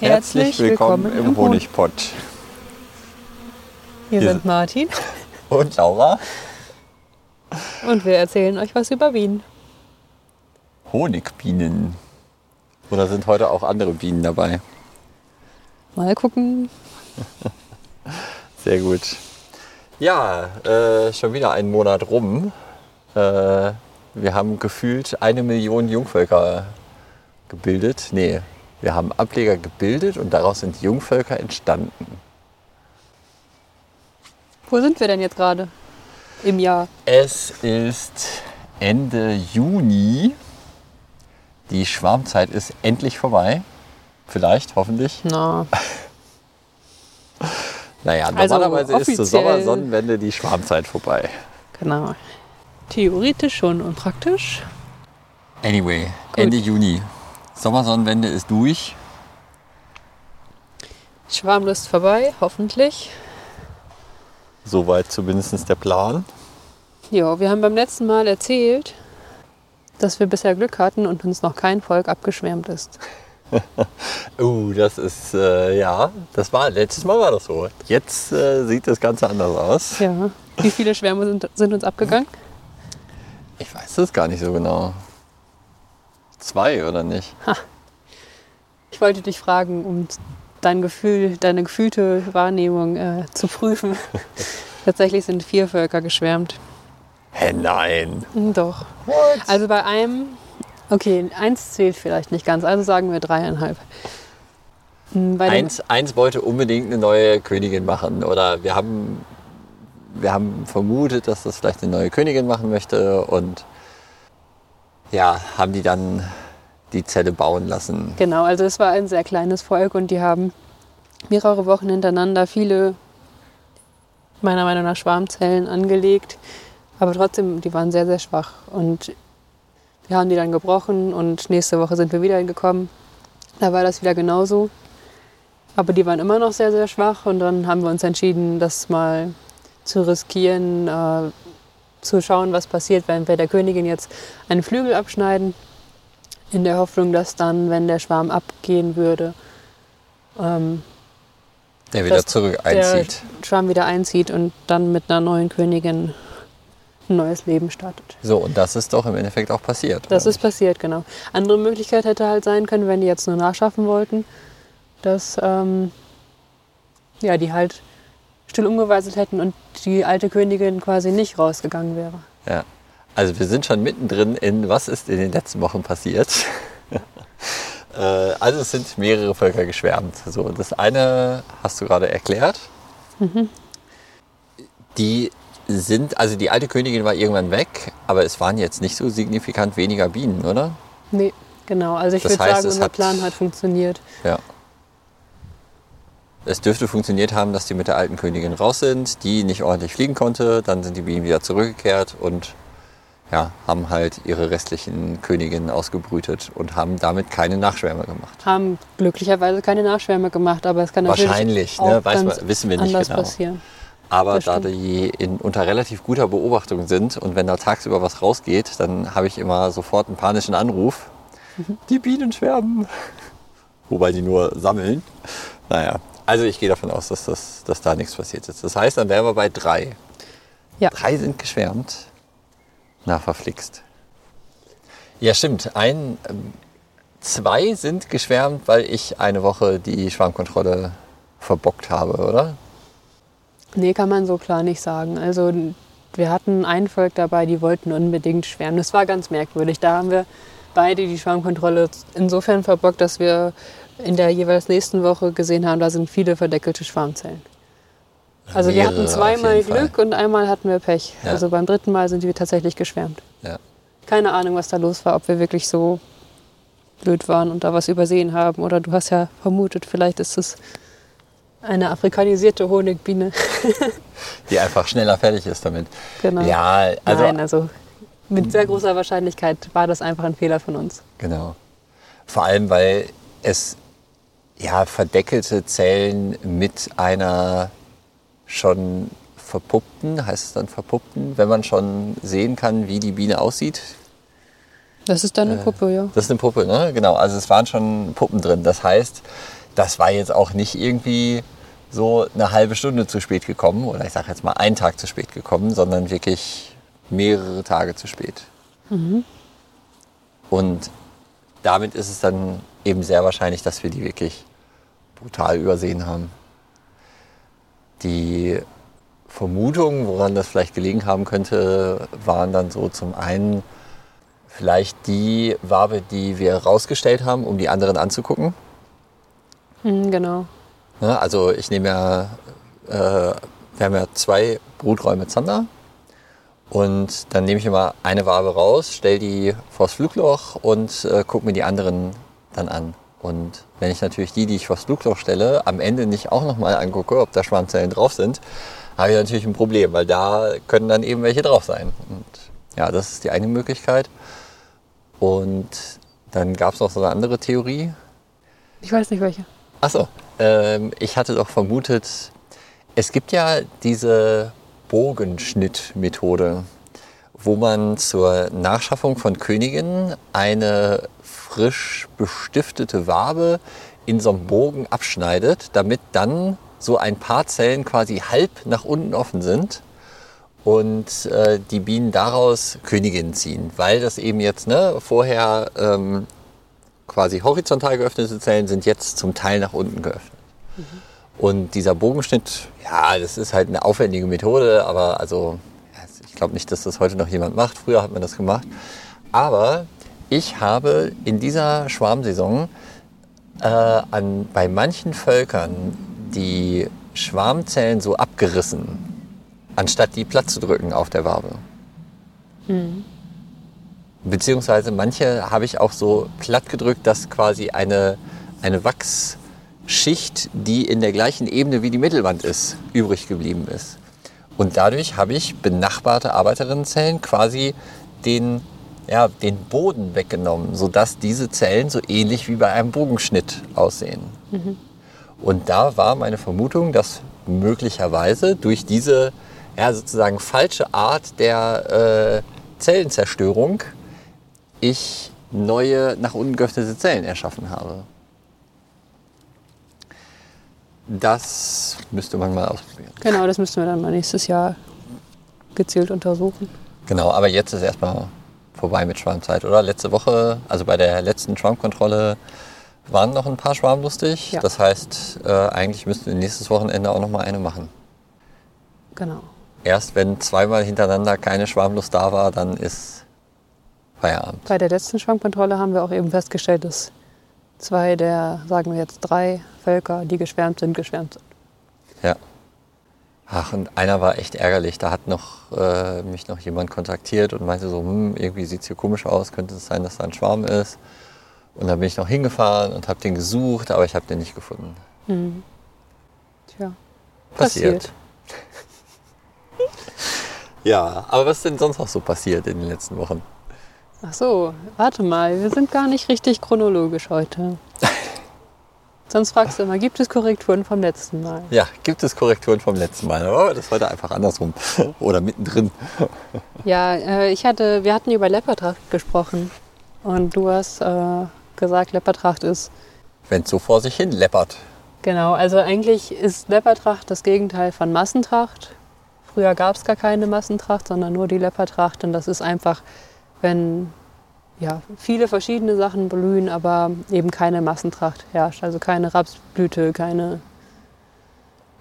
Herzlich willkommen, im Honigpott. Hier Hier sind Martin Und Laura, und wir erzählen euch was über Wien. Honigbienen. Oder sind heute auch andere Bienen dabei? Mal gucken. Sehr gut. Ja, äh, schon wieder ein Monat rum. Äh, wir haben gefühlt eine Million Jungvölker gebildet. Nee, wir haben Ableger gebildet und daraus sind Jungvölker entstanden. Wo sind wir denn jetzt gerade? Im Jahr. Es ist Ende Juni. Die Schwarmzeit ist endlich vorbei. Vielleicht, hoffentlich. Na, Naja, Also normalerweise ist zur Sommersonnenwende die Schwarmzeit vorbei. genau. Theoretisch schon und praktisch. Anyway, Ende Juni. Sommersonnenwende ist durch. Schwarmlust vorbei, hoffentlich. Soweit zumindest der Plan. Ja, wir haben beim letzten Mal erzählt, dass wir bisher Glück hatten und uns noch kein Volk abgeschwärmt ist. Uh, das ist, äh, ja, das war, letztes Mal war das so. Jetzt äh, sieht das Ganze anders aus. Ja. Wie viele Schwärme sind, sind uns abgegangen? Ich weiß das gar nicht so genau. Zwei oder nicht? Ich wollte dich fragen, um dein Gefühl, deine gefühlte Wahrnehmung äh, zu prüfen. Tatsächlich sind vier Völker geschwärmt. Hä, nein. Hm, Doch. Also bei einem, okay, eins zählt vielleicht nicht ganz, also sagen wir dreieinhalb. Hm, Bei Eins, eins wollte unbedingt eine neue Königin machen. Oder wir haben, wir haben vermutet, dass das vielleicht eine neue Königin machen möchte. Und ja, haben die dann die Zelle bauen lassen. genau, also es war ein sehr kleines Volk und die haben mehrere Wochen hintereinander viele, meiner Meinung nach, Schwarmzellen angelegt. Aber trotzdem, die waren sehr, sehr schwach. Und wir haben die dann gebrochen und nächste Woche sind wir wieder hingekommen. Da war das wieder genauso. Aber die waren immer noch sehr, sehr schwach und dann haben wir uns entschieden, das mal zu riskieren, äh, zu schauen, was passiert, wenn wir der Königin jetzt einen Flügel abschneiden, in der Hoffnung, dass dann, wenn der Schwarm abgehen würde, ähm, Der wieder zurück einzieht. der Schwarm wieder einzieht und dann mit einer neuen Königin ein neues Leben startet. So, und das ist doch im Endeffekt auch passiert. Das ist passiert, genau. Andere Möglichkeit hätte halt sein können, wenn die jetzt nur nachschaffen wollten, dass ähm, ja, die halt still umgeweiselt hätten und die alte Königin quasi nicht rausgegangen wäre. Ja. Also wir sind schon mittendrin in, was ist in den letzten Wochen passiert. Äh, also es sind mehrere Völker geschwärmt. So, das eine hast du gerade erklärt. Die sind, also die alte Königin war irgendwann weg, aber es waren jetzt nicht so signifikant weniger Bienen, oder? Nee, genau. Also ich würde sagen, unser hat- Plan hat funktioniert. Ja. Es dürfte funktioniert haben, dass die mit der alten Königin raus sind, die nicht ordentlich fliegen konnte, dann sind die Bienen wieder zurückgekehrt und ja, haben halt ihre restlichen Königinnen ausgebrütet und haben damit keine Nachschwärme gemacht. Haben glücklicherweise keine Nachschwärme gemacht, aber es kann natürlich Wahrscheinlich, auch ne? Weiß ganz man- wissen wir nicht genau. passieren. Aber da die in, unter relativ guter Beobachtung sind und wenn da tagsüber was rausgeht, dann habe ich immer sofort einen panischen Anruf. Mhm. Die Bienen schwärmen. Wobei die nur sammeln. Naja, also ich gehe davon aus, dass, das, dass da nichts passiert ist. Das heißt, dann wären wir bei drei. Ja. Drei sind geschwärmt. Na, verflixt. Ja, stimmt. Ein, ähm, zwei sind geschwärmt, weil ich eine Woche die Schwarmkontrolle verbockt habe, oder? Nee, kann man so klar nicht sagen. Also wir hatten ein Volk dabei, die wollten unbedingt schwärmen. Das war ganz merkwürdig. Da haben wir beide die Schwarmkontrolle insofern verbockt, dass wir in der jeweils nächsten Woche gesehen haben, da sind viele verdeckelte Schwarmzellen. Also wir hatten zweimal Fall. Glück und einmal hatten wir Pech. Ja. Also beim dritten Mal sind wir tatsächlich geschwärmt. Ja. Keine Ahnung, was da los war, ob wir wirklich so blöd waren und da was übersehen haben. Oder du hast ja vermutet, vielleicht ist es eine afrikanisierte Honigbiene. Die einfach schneller fertig ist damit. Genau. Ja, also Nein, also mit sehr großer Wahrscheinlichkeit war das einfach ein Fehler von uns. genau. Vor allem, weil es ja verdeckelte Zellen mit einer schon verpuppten, heißt es dann verpuppten, wenn man schon sehen kann, wie die Biene aussieht. Das ist dann eine Puppe, ja. Das ist eine Puppe, ne? Genau. Also es waren schon Puppen drin. Das heißt, das war jetzt auch nicht irgendwie so eine halbe Stunde zu spät gekommen oder ich sage jetzt mal einen Tag zu spät gekommen, sondern wirklich mehrere Tage zu spät. Und damit ist es dann eben sehr wahrscheinlich, dass wir die wirklich brutal übersehen haben. Die Vermutungen, woran das vielleicht gelegen haben könnte, waren dann so zum einen vielleicht die Wabe, die wir rausgestellt haben, um die anderen anzugucken. Mhm, genau. Also ich nehme ja, äh, wir haben ja zwei Bruträume Zander und dann nehme ich immer eine Wabe raus, stelle die vors Flugloch und äh, gucke mir die anderen dann an. Und wenn ich natürlich die, die ich vors Flugloch stelle, am Ende nicht auch nochmal angucke, ob da Schwarmzellen drauf sind, habe ich natürlich ein Problem, weil da können dann eben welche drauf sein. Und ja, das ist die eine Möglichkeit. Und dann gab es noch so eine andere Theorie. Ich weiß nicht welche. Achso, ähm, ich hatte doch vermutet, es gibt ja diese Bogenschnittmethode, wo man zur Nachschaffung von Königinnen eine frisch bestiftete Wabe in so einem Bogen abschneidet, damit dann so ein paar Zellen quasi halb nach unten offen sind und äh, die Bienen daraus Königinnen ziehen, weil das eben jetzt ne, vorher ähm, quasi horizontal geöffnete Zellen sind jetzt zum Teil nach unten geöffnet. Und dieser Bogenschnitt, ja, das ist halt eine aufwendige Methode, aber also ich glaube nicht, dass das heute noch jemand macht. Früher hat man das gemacht. Aber ich habe in dieser Schwarmsaison äh, an, bei manchen Völkern die Schwarmzellen so abgerissen, anstatt die platt zu drücken auf der Wabe. Beziehungsweise manche habe ich auch so platt gedrückt, dass quasi eine, eine Wachsschicht, die in der gleichen Ebene wie die Mittelwand ist, übrig geblieben ist. Und dadurch habe ich benachbarte Arbeiterinnenzellen quasi den, ja, den Boden weggenommen, sodass diese Zellen so ähnlich wie bei einem Bogenschnitt aussehen. Und da war meine Vermutung, dass möglicherweise durch diese ja, sozusagen falsche Art der äh, Zellenzerstörung ich neue nach unten geöffnete Zellen erschaffen habe. Das müsste man mal ausprobieren. Genau, das müssten wir dann mal nächstes Jahr gezielt untersuchen. Genau, aber jetzt ist erstmal vorbei mit Schwarmzeit, oder? Letzte Woche, also bei der letzten Schwarmkontrolle, waren noch ein paar Schwarm lustig. Ja. Das heißt, äh, eigentlich müssten wir nächstes Wochenende auch noch mal eine machen. Genau. Erst wenn zweimal hintereinander keine Schwarmlust da war, dann ist Feierabend. Bei der letzten Schwarmkontrolle haben wir auch eben festgestellt, dass zwei der, sagen wir jetzt drei Völker, die geschwärmt sind, geschwärmt sind. Ja. Ach, und einer war echt ärgerlich. Da hat noch, äh, mich noch jemand kontaktiert und meinte so, hm, irgendwie sieht es hier komisch aus, könnte es sein, dass da ein Schwarm ist. Und dann bin ich noch hingefahren und habe den gesucht, aber ich habe den nicht gefunden. Tja. Passiert. Ja, aber was ist denn sonst noch so passiert in den letzten Wochen? Ach so, warte mal, wir sind gar nicht richtig chronologisch heute. Sonst fragst du immer, gibt es Korrekturen vom letzten Mal? Ja, gibt es Korrekturen vom letzten Mal? Aber das ist heute einfach andersrum. Oder mittendrin. Ja, äh, ich hatte, wir hatten über Leopardtracht gesprochen. Und du hast äh, gesagt, Leopardtracht ist Wenn es so vor sich hin läppert. Genau, also eigentlich ist Leopardtracht das Gegenteil von Massentracht. Früher gab es gar keine Massentracht, sondern nur die Leopardtracht. Und das ist einfach, wenn ja, viele verschiedene Sachen blühen, aber eben keine Massentracht herrscht. Also keine Rapsblüte, keine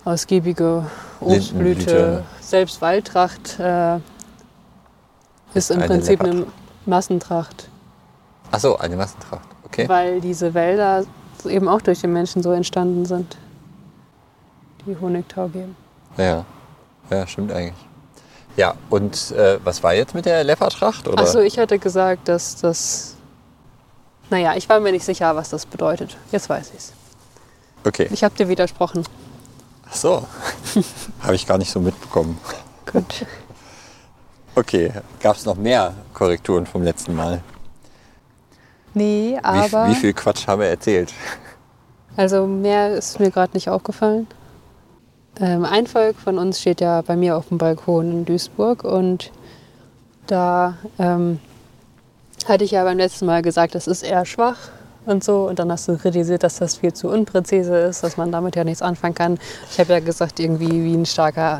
ausgiebige Obstblüte. Selbst Waldtracht äh, ist im eine Prinzip eine. Massentracht, Ach so, eine Massentracht. Okay. weil diese Wälder eben auch durch den Menschen so entstanden sind, die Honigtau geben. Ja. ja, stimmt eigentlich. Ja, und äh, was war jetzt mit der Leopardtracht? Oder? Achso, ich hatte gesagt, dass das. Naja, ich war mir nicht sicher, was das bedeutet. Jetzt weiß ich's. Okay. Ich habe dir widersprochen. Ach so. Habe ich gar nicht so mitbekommen. Gut. Okay. Gab es noch mehr Korrekturen vom letzten Mal? Nee, Wie, aber. wie viel Quatsch haben wir erzählt? Also mehr ist mir gerade nicht aufgefallen. Ähm, ein Volk von uns steht ja bei mir auf dem Balkon in Duisburg und da ähm, hatte ich ja beim letzten Mal gesagt, das ist eher schwach und so. Und dann hast du kritisiert, dass das viel zu unpräzise ist, dass man damit ja nichts anfangen kann. Ich habe ja gesagt, irgendwie wie ein starker,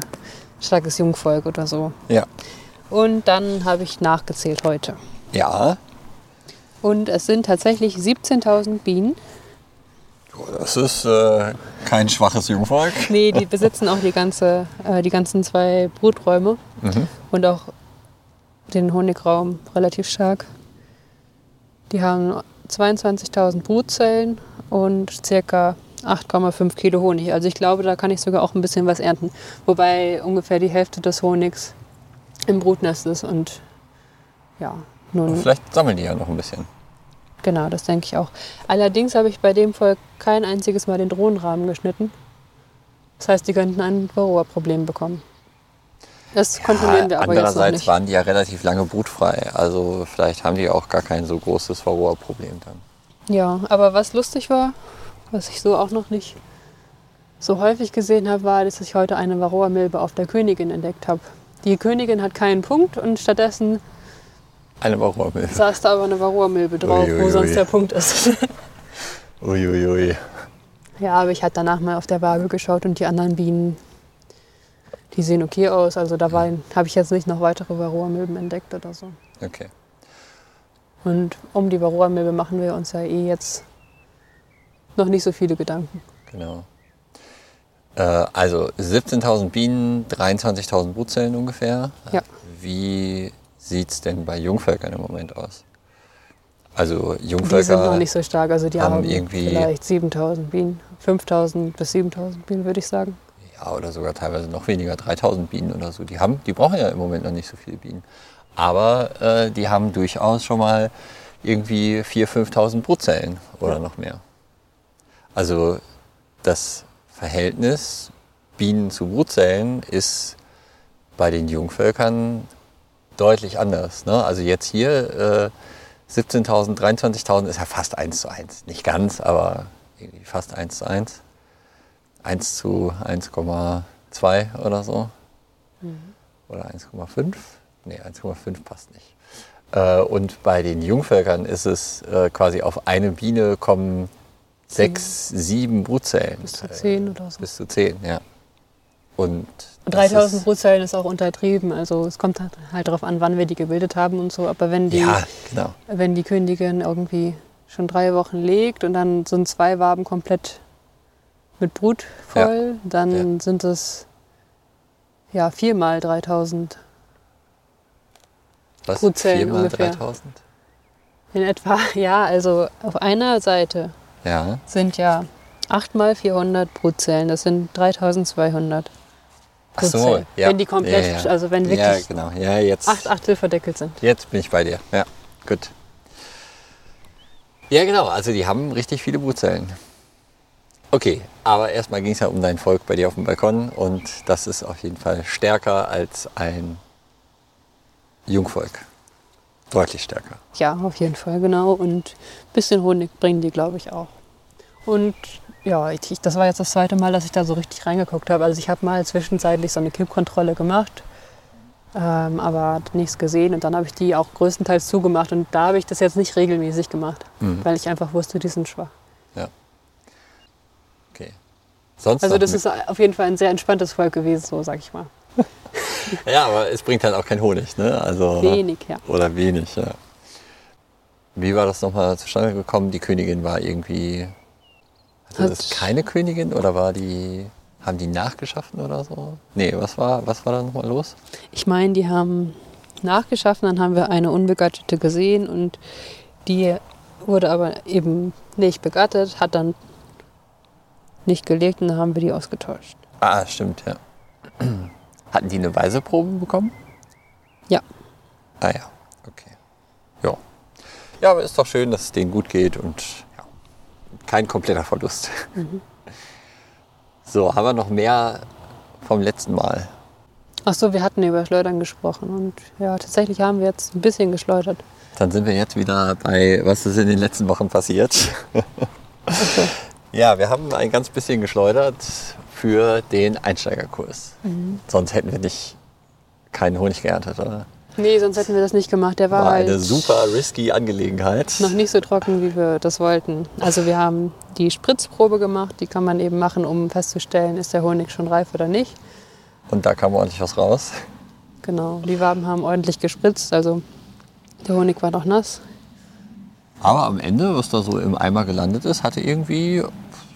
starkes Jungvolk oder so. Ja. Und dann habe ich nachgezählt heute. Ja, Und es sind tatsächlich 17.000 Bienen. Das ist äh, kein schwaches Jungvolk. Nee, die besitzen auch die, ganze, äh, die ganzen zwei Bruträume Mhm. und auch den Honigraum relativ stark. Die haben 22.000 Brutzellen und circa 8,5 Kilo Honig. Also ich glaube, da kann ich sogar auch ein bisschen was ernten. Wobei ungefähr die Hälfte des Honigs im Brutnest ist und ja, nun Vielleicht sammeln die ja noch ein bisschen. Genau, das denke ich auch. Allerdings habe ich bei dem Volk kein einziges Mal den Drohnenrahmen geschnitten. Das heißt, die könnten ein Varroa-Problem bekommen. Das kontrollieren wir aber jetzt noch andererseits nicht. waren die ja relativ lange brutfrei. Also vielleicht haben die auch gar kein so großes Varroa-Problem dann. Ja, aber was lustig war, was ich so auch noch nicht so häufig gesehen habe, war, dass ich heute eine Varroa-Milbe auf der Königin entdeckt habe. Die Königin hat keinen Punkt und stattdessen Eine Varroa-Milbe. saß da aber eine Varroa-Milbe drauf, wo Uiuiui. sonst der Punkt ist. Uiuiui. Ja, aber ich hatte danach mal auf der Waage geschaut und die anderen Bienen, die sehen okay aus. Also da waren- habe ich jetzt nicht noch weitere Varroa-Milben entdeckt oder so. Okay. Und um die Varroa-Milbe machen wir uns ja eh jetzt noch nicht so viele Gedanken. Genau. Äh, also 17.000 Bienen, 23.000 Brutzellen ungefähr. Ja. Wie sieht es denn bei Jungvölkern im Moment aus? Also Die Jungvölker sind noch nicht so stark. Also die haben haben, irgendwie- vielleicht 7000 Bienen. 5000 bis 7000 Bienen, würde ich sagen. ja, oder sogar teilweise noch weniger, 3000 Bienen oder so. Die, haben, die brauchen ja im Moment noch nicht so viele Bienen. Aber äh, die haben durchaus schon mal irgendwie 4.000, 5.000 Brutzellen oder noch mehr. Also das Verhältnis Bienen zu Brutzellen ist bei den Jungvölkern deutlich anders. Ne? Also jetzt hier äh, 17.000, 23.000 ist ja fast 1 zu 1. Nicht ganz, aber irgendwie fast 1 zu 1. 1 zu 1,2 oder so. Oder 1,5. Nee, 1,5 passt nicht. Äh, und bei den Jungvölkern ist es äh, quasi auf eine Biene kommen sechs, sieben Brutzellen. Bis zu 10 oder so. Bis zu 10, ja. Und, Und das 3000 ist- Brutzellen ist auch untertrieben. Also es kommt halt, darauf an, wann wir die gebildet haben und so. Aber wenn die, Ja, genau. wenn die Königin irgendwie schon drei Wochen legt und dann sind zwei Waben komplett mit Brut voll, dann sind es ja viermal 3000 Was? Brutzellen Viermal ungefähr. 3000? in etwa. Ja, also auf einer Seite Ja. sind ja 8 mal 400 Brutzellen. Das sind 3200 Ach so, ja. Wenn die komplett, ja, ja. also wenn wirklich genau. Jetzt, acht Achtel verdeckelt sind. jetzt bin ich bei dir. Ja, gut. Ja, genau. Also die haben richtig viele Brutzellen. Okay, aber erstmal ging es ja um dein Volk bei dir auf dem Balkon und das ist auf jeden Fall stärker als ein Jungvolk. Deutlich stärker. Ja, auf jeden Fall, genau. Und ein bisschen Honig bringen die, glaube ich, auch. Und ja, ich, ich- das war jetzt das zweite Mal, dass ich da so richtig reingeguckt habe. Also ich habe mal zwischenzeitlich so eine Kippkontrolle gemacht, ähm, aber nichts gesehen. Und dann habe ich die auch größtenteils zugemacht. Und da habe ich das jetzt nicht regelmäßig gemacht, Mhm. weil ich einfach wusste, die sind schwach. Okay. Sonst Also das ist auf jeden Fall ein sehr entspanntes Volk gewesen, so sag ich mal. Ja, aber es bringt halt auch keinen Honig, ne? Also, Wenig, ja. Oder wenig, ja. Wie war das nochmal zustande gekommen? Die Königin war irgendwie. Hat- das keine Königin oder war die. Haben die nachgeschaffen oder so? Nee, was war, was war da nochmal los? Ich meine, die haben nachgeschaffen, dann haben wir eine unbegattete gesehen und die wurde aber eben nicht begattet, hat dann nicht gelegt und dann haben wir die ausgetauscht. Ah, stimmt, ja. Hatten die eine Weiseprobe bekommen? Ja. Ah ja, okay. Ja. Ja, aber ist doch schön, dass es denen gut geht und kein kompletter Verlust. So, haben wir noch mehr vom letzten Mal? Ach so, wir hatten über Schleudern gesprochen und ja, tatsächlich haben wir jetzt ein bisschen geschleudert. Dann sind wir jetzt wieder bei, was ist in den letzten Wochen passiert. ja, wir haben ein ganz bisschen geschleudert für den Einsteigerkurs. Sonst hätten wir nicht keinen Honig geerntet, oder? Nee, sonst hätten wir das nicht gemacht. Der war, War halt eine super risky Angelegenheit. noch nicht so trocken, wie wir das wollten. Also wir haben die Spritzprobe gemacht. Die kann man eben machen, um festzustellen, ist der Honig schon reif oder nicht. Und da kam ordentlich was raus. Genau, die Waben haben ordentlich gespritzt. Also der Honig war noch nass. Aber am Ende, was da so im Eimer gelandet ist, hatte irgendwie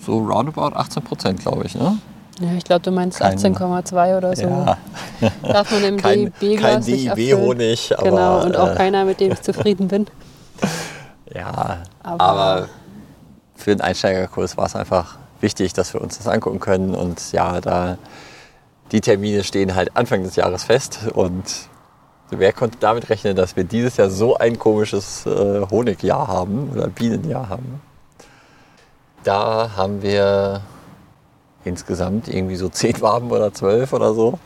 so roundabout 18 Prozent, glaube ich. Ne? Ja, ich glaube, du meinst Kein- 18,2 oder so. Ja, Darf man im kein, DIB-Glas kein. DIB-Honig, Genau, und auch äh, keiner, mit dem ich zufrieden bin. ja, Aber- aber, für den Einsteigerkurs war es einfach wichtig, dass wir uns das angucken können. Und ja, da die Termine stehen halt Anfang des Jahres fest. Und wer konnte damit rechnen, dass wir dieses Jahr so ein komisches äh, Honigjahr haben oder Bienenjahr haben? Da haben wir insgesamt irgendwie so zehn Waben oder zwölf oder so.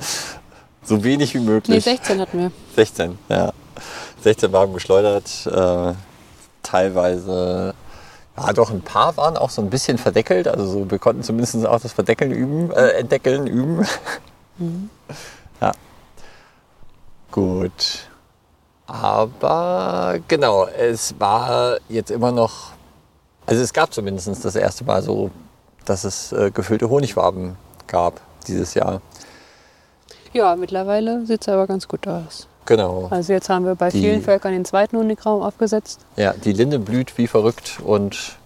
So wenig wie Nee, möglich. 16 hatten wir. 16, ja. 16 Waben geschleudert. Äh, teilweise, ja doch, ein paar waren auch so ein bisschen verdeckelt. Also so, wir konnten zumindest auch das Verdeckeln üben, äh, Entdeckeln üben. Ja. Gut. Aber genau, es war jetzt immer noch, also es gab zumindest das erste Mal so, dass es äh, gefüllte Honigwaben gab dieses Jahr. Ja, mittlerweile sieht es aber ganz gut aus. Genau. Also jetzt haben wir bei Die- vielen Völkern den zweiten Honigraum aufgesetzt. Ja, die Linde blüht wie verrückt und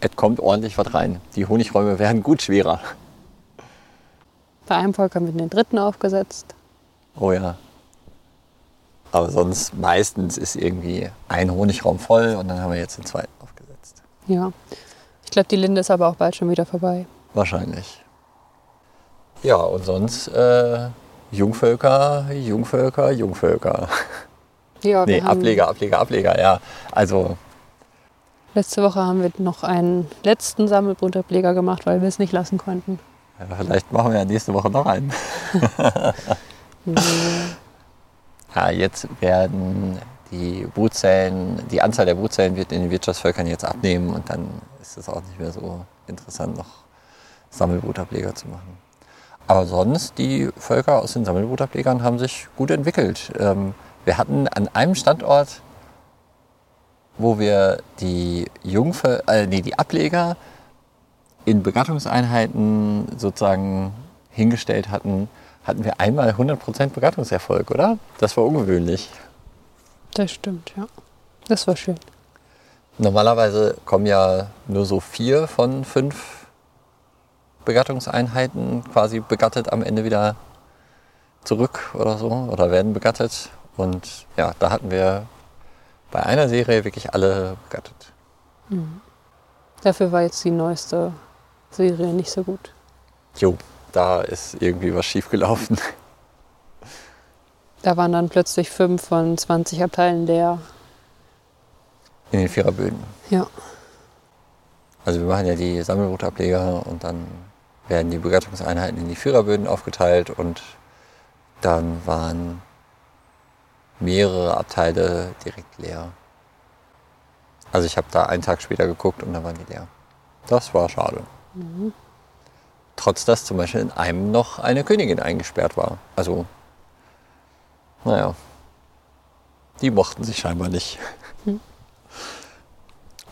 es kommt ordentlich was rein. Die Honigräume werden gut schwerer. Bei einem Volk haben wir den dritten aufgesetzt. Oh ja. Aber sonst meistens ist irgendwie ein Honigraum voll und dann haben wir jetzt den zweiten aufgesetzt. Ja. Ich glaube, die Linde ist aber auch bald schon wieder vorbei. Wahrscheinlich. Ja, und sonst äh, Jungvölker, Jungvölker, Jungvölker. Ja, Nee, Ableger, Ableger, Ableger, ja. Also, Letzte Woche haben wir noch einen letzten Sammelbrutableger gemacht, weil wir es nicht lassen konnten. ja, vielleicht machen wir ja nächste Woche noch einen. Ja, jetzt werden die Brutzellen, die Anzahl der Brutzellen wird in den Wirtschaftsvölkern jetzt abnehmen und dann ist es auch nicht mehr so interessant, noch Sammelbrutableger zu machen. Aber sonst, die Völker aus den Sammelbrutablegern haben sich gut entwickelt. Ähm, wir hatten an einem Standort, wo wir die Jungvöl äh, nee, die Ableger in Begattungseinheiten sozusagen hingestellt hatten, hatten wir einmal 100% Begattungserfolg, oder? Das war ungewöhnlich. Das stimmt, ja. Das war schön. Normalerweise kommen ja nur so vier von fünf Begattungseinheiten quasi begattet am Ende wieder zurück oder so oder werden begattet. Und ja, da hatten wir bei einer Serie wirklich alle begattet. Dafür war jetzt die neueste Serie nicht so gut. Jo, da ist irgendwie was schiefgelaufen. Da waren dann plötzlich fünf von 20 Abteilen leer. In den Viererböden. Ja. Also wir machen ja die Sammelbrutableger und dann werden die Begattungseinheiten in die Führerböden aufgeteilt und dann waren mehrere Abteile direkt leer. Also ich habe da einen Tag später geguckt und dann waren die leer. Das war schade. Trotz dass zum Beispiel in einem noch eine Königin eingesperrt war. Also, naja, die mochten sich scheinbar nicht.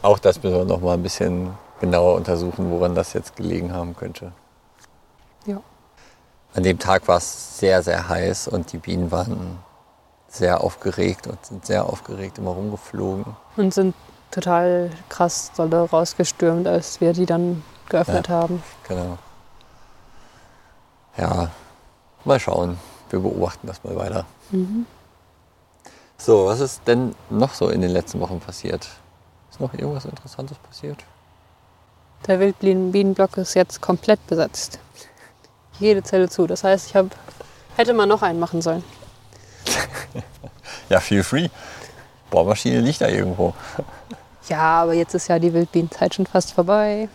Auch das müssen wir noch mal ein bisschen genauer untersuchen, woran das jetzt gelegen haben könnte. Ja. An dem Tag war es sehr, sehr heiß und die Bienen waren sehr aufgeregt und sind sehr aufgeregt immer rumgeflogen. Und sind total krass dolle rausgestürmt, als wir die dann geöffnet haben. Genau. Ja, mal schauen. Wir beobachten das mal weiter. So, was ist denn noch so in den letzten Wochen passiert? Ist noch irgendwas Interessantes passiert? Der Wildbienenblock ist jetzt komplett besetzt. Jede Zelle zu. Das heißt, ich hab, hätte man noch einen machen sollen. Ja, feel free. Bohrmaschine liegt da irgendwo. Ja, aber jetzt ist ja die Wildbienenzeit schon fast vorbei.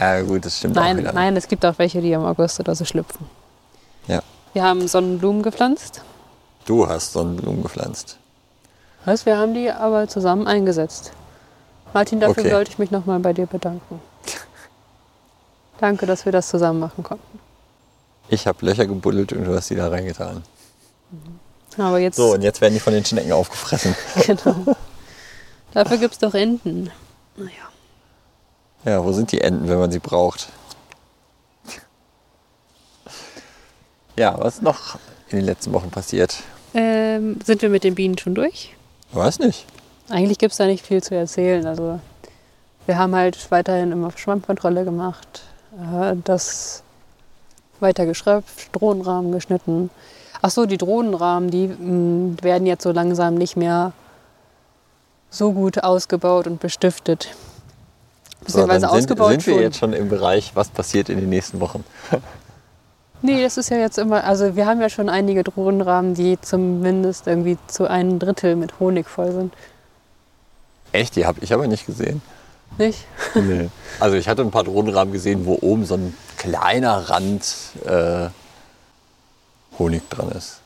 Ja, gut, das stimmt auch Nein, wieder. nein, es gibt auch welche, die im August oder so schlüpfen. Ja, Wir haben Sonnenblumen gepflanzt. du hast Sonnenblumen gepflanzt. Was? Wir haben die aber zusammen eingesetzt. Martin, dafür Okay. sollte ich mich nochmal bei dir bedanken. Danke, dass wir das zusammen machen konnten. Ich habe Löcher gebuddelt und du hast die da reingetan. Aber jetzt, So, und jetzt werden die von den Schnecken aufgefressen. genau. Dafür gibt es doch Enten. Naja. Ja, wo sind die Enten, wenn man sie braucht? Ja, was ist noch in den letzten Wochen passiert? Ähm, sind wir mit den Bienen schon durch? Weiß nicht. Eigentlich gibt es da nicht viel zu erzählen. Also wir haben halt weiterhin immer Schwammkontrolle gemacht, äh, das weiter geschröpft, Drohnenrahmen geschnitten. Ach so, die Drohnenrahmen, die mh, werden jetzt so langsam nicht mehr so gut ausgebaut und bestiftet. So, Beziehungsweise dann sind, ausgebaut sind wir schon. jetzt schon im Bereich, was passiert in den nächsten Wochen. Nee, das ist ja jetzt immer, also wir haben ja schon einige Drohnenrahmen, die zumindest irgendwie zu einem Drittel mit Honig voll sind. Echt? Die habe ich aber nicht gesehen. Nicht? Nee. Also ich hatte ein paar Drohnenrahmen gesehen, wo oben so ein kleiner Rand äh, Honig dran ist.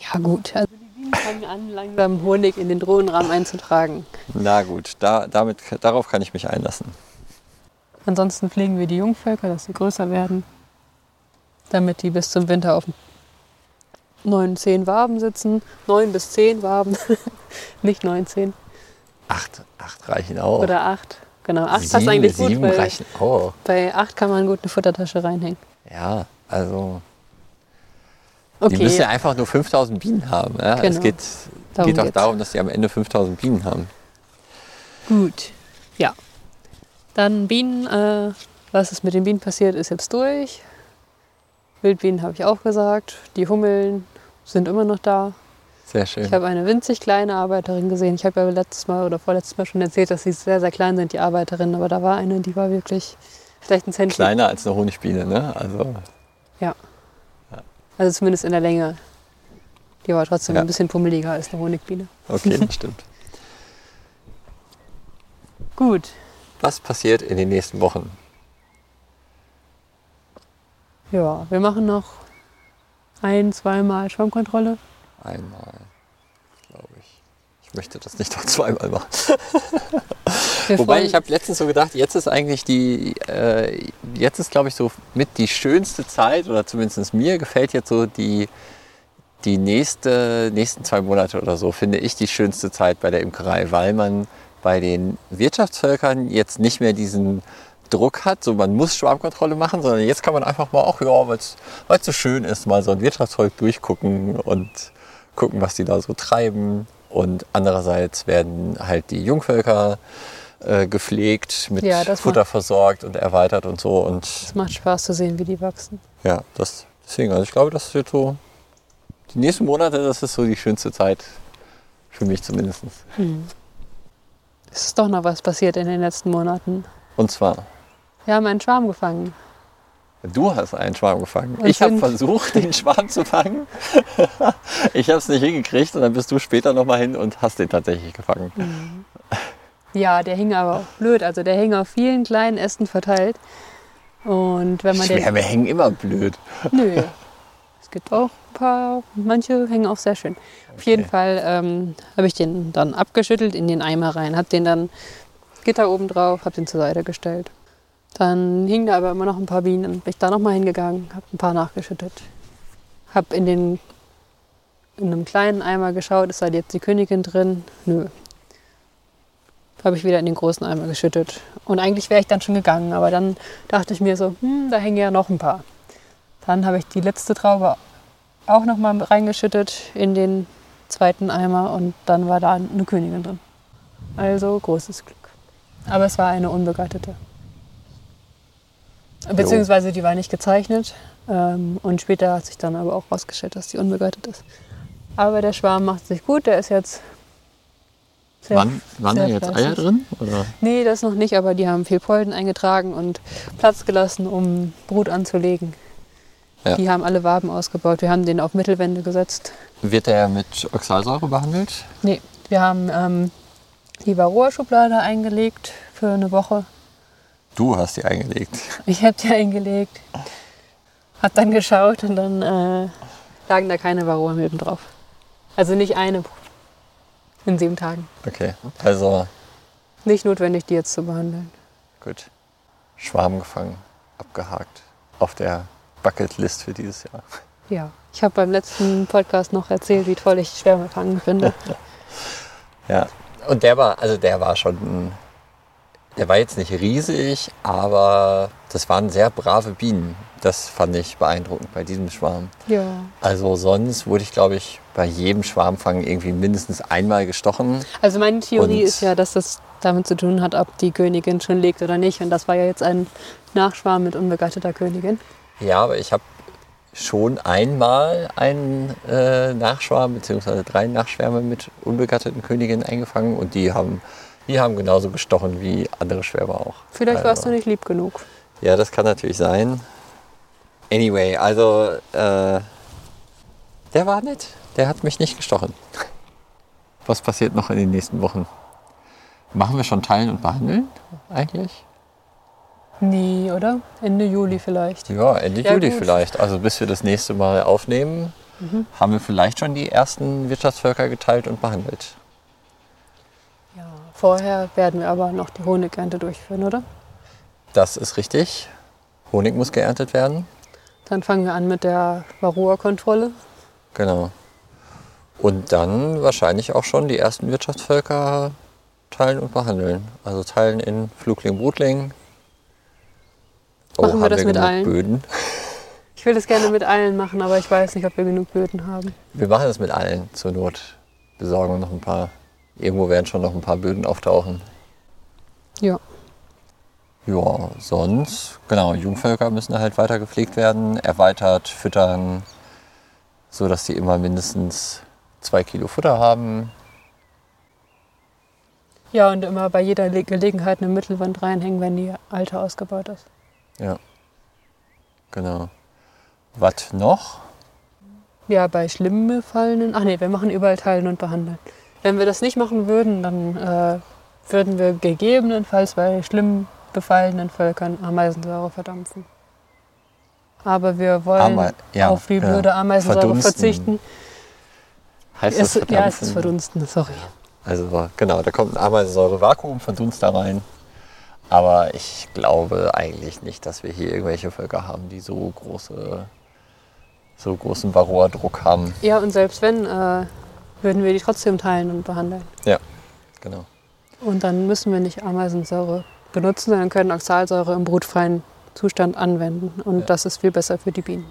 Ja gut, also die Bienen fangen an, langsam Honig in den Drohnenrahmen einzutragen. Na gut, da, damit, darauf kann ich mich einlassen. Ansonsten pflegen wir die Jungvölker, dass sie größer werden, damit die bis zum Winter auf neun, zehn Waben sitzen. Neun bis zehn Waben, nicht neun, zehn Acht, acht reichen auch. oder acht. Genau, acht passt sieben, eigentlich gut, sieben reichen auch. bei acht kann man gut eine Futtertasche reinhängen. Ja, also Okay, die müssen ja einfach nur 5000 Bienen haben. Ja? Es Genau. geht, Darum geht auch geht's. darum, dass die am Ende 5000 Bienen haben. gut. Ja. Dann Bienen, äh, was ist mit den Bienen passiert, ist jetzt durch. Wildbienen habe ich auch gesagt. Die Hummeln sind immer noch da. Sehr Ich schön. habe eine winzig kleine Arbeiterin gesehen. Ich habe ja letztes Mal oder vorletztes Mal schon erzählt, dass sie sehr, sehr klein sind, die Arbeiterinnen. Aber da war eine, die war wirklich vielleicht ein Zentimeter. Kleiner als eine Honigbiene, ne? Also Also zumindest in der Länge. Die war trotzdem Ja. ein bisschen pummeliger als eine Honigbiene. okay, das stimmt. Gut. Was passiert in den nächsten Wochen? Ja, wir machen noch ein, zweimal Schwammkontrolle. Einmal, glaube ich. Ich möchte das nicht noch zweimal machen. Wobei ich habe letztens so gedacht, jetzt ist eigentlich die, äh, jetzt ist glaube ich so mit die schönste Zeit oder zumindest mir gefällt jetzt so die, die nächste, nächsten zwei Monate oder so, finde ich die schönste Zeit bei der Imkerei, weil man bei den Wirtschaftsvölkern jetzt nicht mehr diesen Druck hat, so man muss Schwarmkontrolle machen, sondern jetzt kann man einfach mal auch, ja, weil es so schön ist, mal so ein Wirtschaftsvolk durchgucken und gucken, was die da so treiben. Und andererseits werden halt die Jungvölker äh, gepflegt, mit Ja, Futter macht- versorgt und erweitert und so. Und Es macht Spaß zu sehen, wie die wachsen. ja, das, deswegen, also ich glaube, das wird so, die nächsten Monate, das ist so die schönste Zeit. Für mich zumindest. Es ist doch noch was passiert in den letzten Monaten. Und zwar, Wir haben einen Schwarm gefangen. Du hast einen Schwarm gefangen. Und ich habe versucht, den Schwarm zu fangen. ich habe es nicht hingekriegt und dann bist du später nochmal hin und hast den tatsächlich gefangen. Ja, der hing aber auch blöd. Also der hing auf vielen kleinen Ästen verteilt. Und wenn man den. Schwärme hängen immer blöd. Nö. Es gibt auch ein paar, manche hängen auch sehr schön. Auf jeden Fall ähm, habe ich den dann abgeschüttelt in den Eimer rein, habe den dann Gitter oben drauf, habe den zur Seite gestellt. Dann hingen da aber immer noch ein paar Bienen. Dann bin ich da nochmal hingegangen, habe ein paar nachgeschüttet. Habe in, den, in einem kleinen Eimer geschaut, ist da jetzt die Königin drin? Nö. Habe ich wieder in den großen Eimer geschüttet. Und eigentlich wäre ich dann schon gegangen, aber dann dachte ich mir so, hm, da hängen ja noch ein paar. Dann habe ich die letzte Traube auch noch mal reingeschüttet in den zweiten Eimer und dann war da eine Königin drin. Also großes Glück. Aber es war eine unbegattete. Beziehungsweise die war nicht gezeichnet ähm, und später hat sich dann aber auch rausgestellt, dass die unbegattet ist. Aber der Schwarm macht sich gut, der ist jetzt sehr, Wann, waren da jetzt Eier fleißig. drin? Oder? Nee, das noch nicht, aber die haben viel Pollen eingetragen und Platz gelassen, um Brut anzulegen. Ja. Die haben alle Waben ausgebaut. Wir haben den auf Mittelwände gesetzt. Wird der mit Oxalsäure behandelt? Nee, wir haben ähm, die Varroa-Schublade eingelegt für eine Woche. Du hast die eingelegt. Ich habe die eingelegt, hab dann geschaut und dann äh, lagen da keine Varroa-Milben drauf. Also nicht eine in sieben Tagen. Okay, also Nicht notwendig, die jetzt zu behandeln. gut. Schwarm gefangen, abgehakt. Auf der Bucketlist für dieses Jahr. Ja, ich habe beim letzten Podcast noch erzählt, wie toll ich Schwärme fangen finde. Ja. Und der war, also der war schon, der war jetzt nicht riesig, aber das waren sehr brave Bienen. Das fand ich beeindruckend bei diesem Schwarm. ja. Also sonst wurde ich, glaube ich, bei jedem Schwarmfang irgendwie mindestens einmal gestochen. Also meine Theorie Und- ist ja, dass das damit zu tun hat, ob die Königin schon legt oder nicht. Und das war ja jetzt ein Nachschwarm mit unbegatteter Königin. Ja, aber ich habe schon einmal einen äh, Nachschwarm beziehungsweise drei Nachschwärme mit unbegatteten Königinnen eingefangen und die haben, die haben genauso gestochen wie andere Schwärme auch. Vielleicht warst Also- du nicht lieb genug. Ja, das kann natürlich sein. Anyway, also äh, der war nett. Der hat mich nicht gestochen. Was passiert noch in den nächsten Wochen? Machen wir schon Teilen und Behandeln eigentlich? Nee, oder? Ende Juli vielleicht. Ja, Ende Ja, Juli gut. vielleicht. Also bis wir das nächste Mal aufnehmen, haben wir vielleicht schon die ersten Wirtschaftsvölker geteilt und behandelt. Vorher werden wir aber noch die Honigernte durchführen, oder? Das ist richtig. Honig muss geerntet werden. Dann fangen wir an mit der Varroa-Kontrolle. Genau. Und dann wahrscheinlich auch schon die ersten Wirtschaftsvölker teilen und behandeln. Also teilen in Flugling, Brutling. Oh, Machen wir das mit genug allen? Böden? Ich will das gerne mit allen machen, aber ich weiß nicht, ob wir genug Böden haben. Wir machen das mit allen zur Not. Besorgen noch ein paar. Irgendwo werden schon noch ein paar Böden auftauchen. Ja. Ja, sonst, genau, Jungvölker müssen halt weiter gepflegt werden, erweitert, füttern, so dass sie immer mindestens zwei Kilo Futter haben. Ja, und immer bei jeder Le Gelegenheit eine Mittelwand reinhängen, wenn die alte ausgebaut ist. Ja, genau. Was noch? Ja, bei schlimm befallenen. Ach nee, wir machen überall teilen und behandeln. Wenn wir das nicht machen würden, dann äh, würden wir gegebenenfalls bei schlimm befallenen Völkern Ameisensäure verdampfen. Aber wir wollen Ama- ja, auf die ja. blöde Ameisensäure Verdunsten. verzichten. Heißt das Es, ja, es ist verdunsten? verdunsten, sorry. Also genau, da kommt ein Ameisensäure-Vakuum, verdunst da rein. Aber ich glaube eigentlich nicht, dass wir hier irgendwelche Völker haben, die so große, so großen Varroa-Druck haben. Ja, und selbst wenn, äh, würden wir die trotzdem teilen und behandeln. Ja, genau. Und dann müssen wir nicht Ameisensäure benutzen, sondern können Oxalsäure im brutfreien Zustand anwenden. Und Ja. das ist viel besser für die Bienen.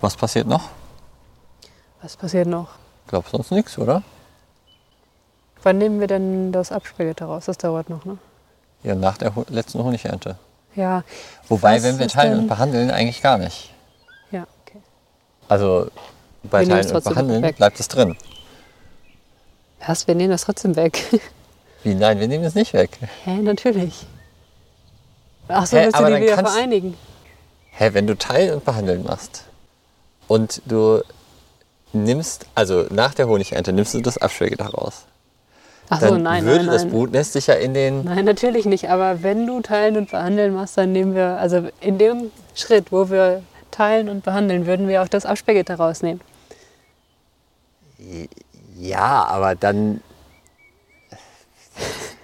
Was passiert noch? Was passiert noch? Ich glaube sonst nichts, oder? Wann nehmen wir denn das Abspähgitter raus? Das dauert noch, ne? Ja, nach der letzten Honigernte. Ja, Wobei, Was wenn wir teilen und behandeln, eigentlich gar nicht. ja, okay. Also bei Wir Teilen und Behandeln weg. bleibt es drin. Was? Wir nehmen das trotzdem weg. Wie? Nein, wir nehmen es nicht weg. Hä, natürlich. Ach so, Hä, willst du aber die wieder kannst- vereinigen? Hä, wenn du Teilen und Behandeln machst und du nimmst, also nach der Honigernte nimmst du das Abschwägitter raus, Ach so, dann nein, würde nein, das. Brutnest sich ja in den... Nein, natürlich nicht. Aber wenn du teilen und behandeln machst, dann nehmen wir, also in dem Schritt, wo wir teilen und behandeln, würden wir auch das Abspähgitter rausnehmen. Ja, aber dann...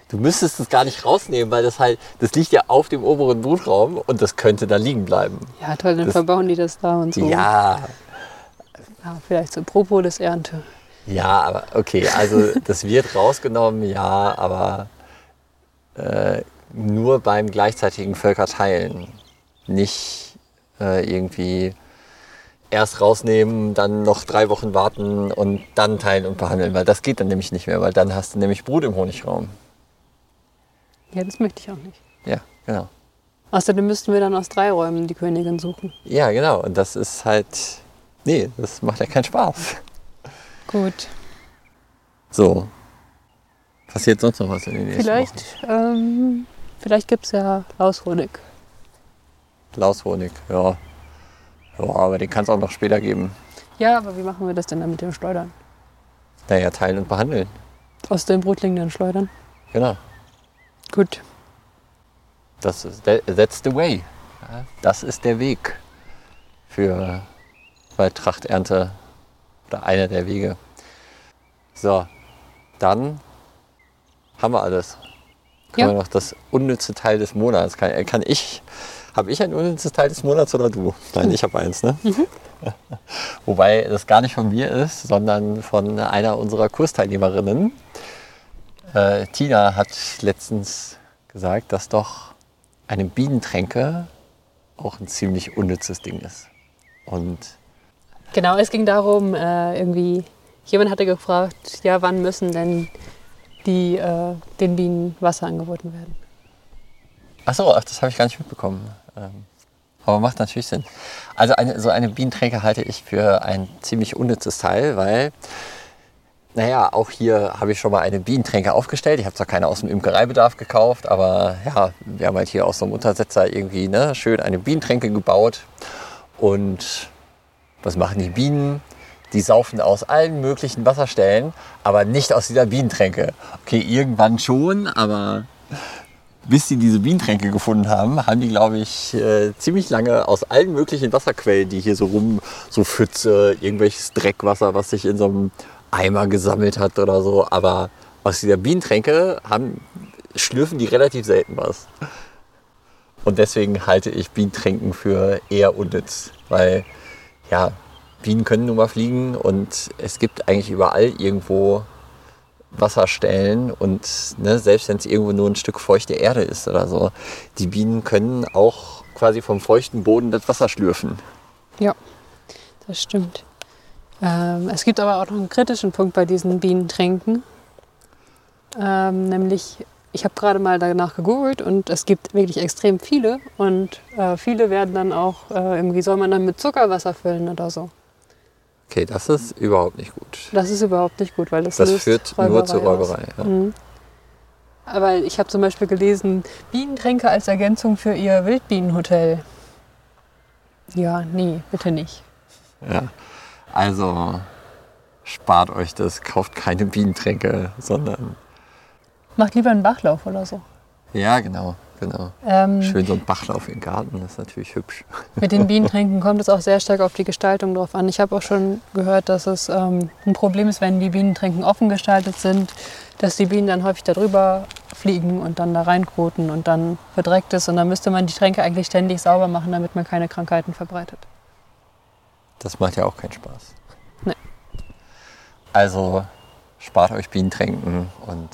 Du müsstest es gar nicht rausnehmen, weil das halt, das liegt ja auf dem oberen Brutraum und das könnte da liegen bleiben. Ja, toll, dann Das- verbauen die das da und so. Ja, Ja, vielleicht zur Propolis-Ernte. Ja, aber okay, also das wird rausgenommen, ja, aber äh, nur beim gleichzeitigen Völkerteilen. Nicht äh, irgendwie erst rausnehmen, dann noch drei Wochen warten und dann teilen und behandeln, weil das geht dann nämlich nicht mehr, weil dann hast du nämlich Brut im Honigraum. Ja, das möchte ich auch nicht. Ja, genau. Außerdem müssten wir dann aus drei Räumen die Königin suchen. Ja, genau. Und das ist halt, nee, das macht ja keinen Spaß. Gut. So. Passiert sonst noch was in den nächsten Vielleicht, ähm, vielleicht gibt es ja Laushonig. Laushonig, ja. Ja, aber den kann es auch noch später geben. Ja, aber wie machen wir das denn dann mit dem Schleudern? Naja, teilen und behandeln. Aus den Brutlingen schleudern? Genau. Gut. Das ist, that- that's the way. Das ist der Weg für Waldtrachternte oder einer der Wege. So, dann haben wir alles. Können Ja. wir noch das unnütze Teil des Monats. Kann, äh, kann ich, habe ich ein unnützes Teil des Monats oder du? Nein, ich habe eins, ne? Wobei das gar nicht von mir ist, sondern von einer unserer Kursteilnehmerinnen. Äh, Tina hat letztens gesagt, dass doch eine Bienentränke auch ein ziemlich unnützes Ding ist. Und Genau, es ging darum, äh, irgendwie, jemand hatte gefragt, ja, wann müssen denn die, äh, den Bienen Wasser angeboten werden? Ach so, ach, das habe ich gar nicht mitbekommen. Ähm, aber macht natürlich Sinn. Also eine, so eine Bienentränke halte ich für ein ziemlich unnützes Teil, weil, naja, auch hier habe ich schon mal eine Bienentränke aufgestellt. Ich habe zwar keine aus dem Imkereibedarf gekauft, aber ja, wir haben halt hier aus so einem Untersetzer irgendwie ne, schön eine Bienentränke gebaut. Und was machen die Bienen? Die saufen aus allen möglichen Wasserstellen, aber nicht aus dieser Bienentränke. Okay, irgendwann schon, aber bis sie diese Bienentränke gefunden haben, haben die, glaube ich, äh, ziemlich lange aus allen möglichen Wasserquellen, die hier so rum, so Pfütze, irgendwelches Dreckwasser, was sich in so einem Eimer gesammelt hat oder so, aber aus dieser Bienentränke haben, schlürfen die relativ selten was. Und deswegen halte ich Bienentränken für eher unnütz, weil ja, Bienen können nun mal fliegen und es gibt eigentlich überall irgendwo Wasserstellen und ne, selbst wenn es irgendwo nur ein Stück feuchte Erde ist oder so, die Bienen können auch quasi vom feuchten Boden das Wasser schlürfen. Ja, das stimmt. Ähm, es gibt aber auch noch einen kritischen Punkt bei diesen Bienentränken. Ähm, nämlich, ich habe gerade mal danach gegoogelt und es gibt wirklich extrem viele. Und äh, viele werden dann auch, äh, irgendwie soll man dann mit Zuckerwasser füllen oder so. Okay, das ist überhaupt nicht gut. Das ist überhaupt nicht gut, weil das, Das führt nur zur. Räuberei. Ja. Mhm. Aber ich habe zum Beispiel gelesen, Bienentränke als Ergänzung für ihr Wildbienenhotel. Ja, nee, bitte nicht. Ja. Also spart euch das, kauft keine Bienentränke, sondern Macht lieber einen Bachlauf oder so. ja, genau, genau. Ähm, Schön so ein Bachlauf im Garten, das ist natürlich hübsch. Mit den Bienentränken kommt es auch sehr stark auf die Gestaltung drauf an. Ich habe auch schon gehört, dass es ähm, ein Problem ist, wenn die Bienentränken offen gestaltet sind, dass die Bienen dann häufig darüber fliegen und dann da reinkoten und dann verdreckt ist. Und dann müsste man die Tränke eigentlich ständig sauber machen, damit man keine Krankheiten verbreitet. Das macht ja auch keinen Spaß. Nee. Also spart euch Bienentränken und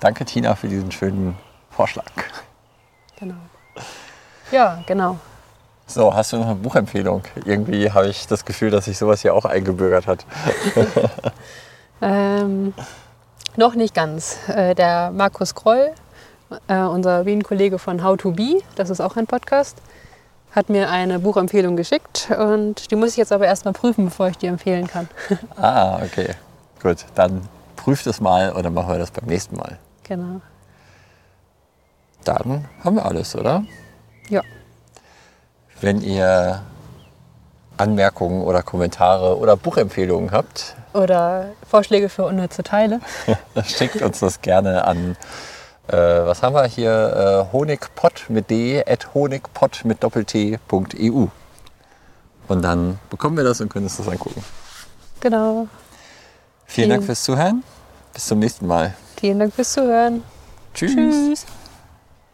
danke Tina für diesen schönen Vorschlag. Genau. Ja, genau. So, hast du noch eine Buchempfehlung? Irgendwie habe ich das Gefühl, dass sich sowas hier auch eingebürgert hat. Ähm, noch nicht ganz. Äh, der Markus Kroll, äh, unser Wien-Kollege von How to Be, das ist auch ein Podcast, hat mir eine Buchempfehlung geschickt und die muss ich jetzt aber erstmal prüfen, bevor ich die empfehlen kann. Ah, okay. Gut, dann prüft es mal dann machen wir das beim nächsten Mal. genau. Dann haben wir alles, oder? Ja. Wenn ihr Anmerkungen oder Kommentare oder Buchempfehlungen habt, Oder Vorschläge für unnütze Teile. schickt uns das gerne an, äh, was haben wir hier, äh, honigpott mit d, at honigpott mit doppelt-t.eu. Und dann bekommen wir das und können uns das angucken. Genau. Vielen Dank Vielen- fürs Zuhören. Bis zum nächsten Mal. Vielen Dank fürs Zuhören. Tschüss. Tschüss.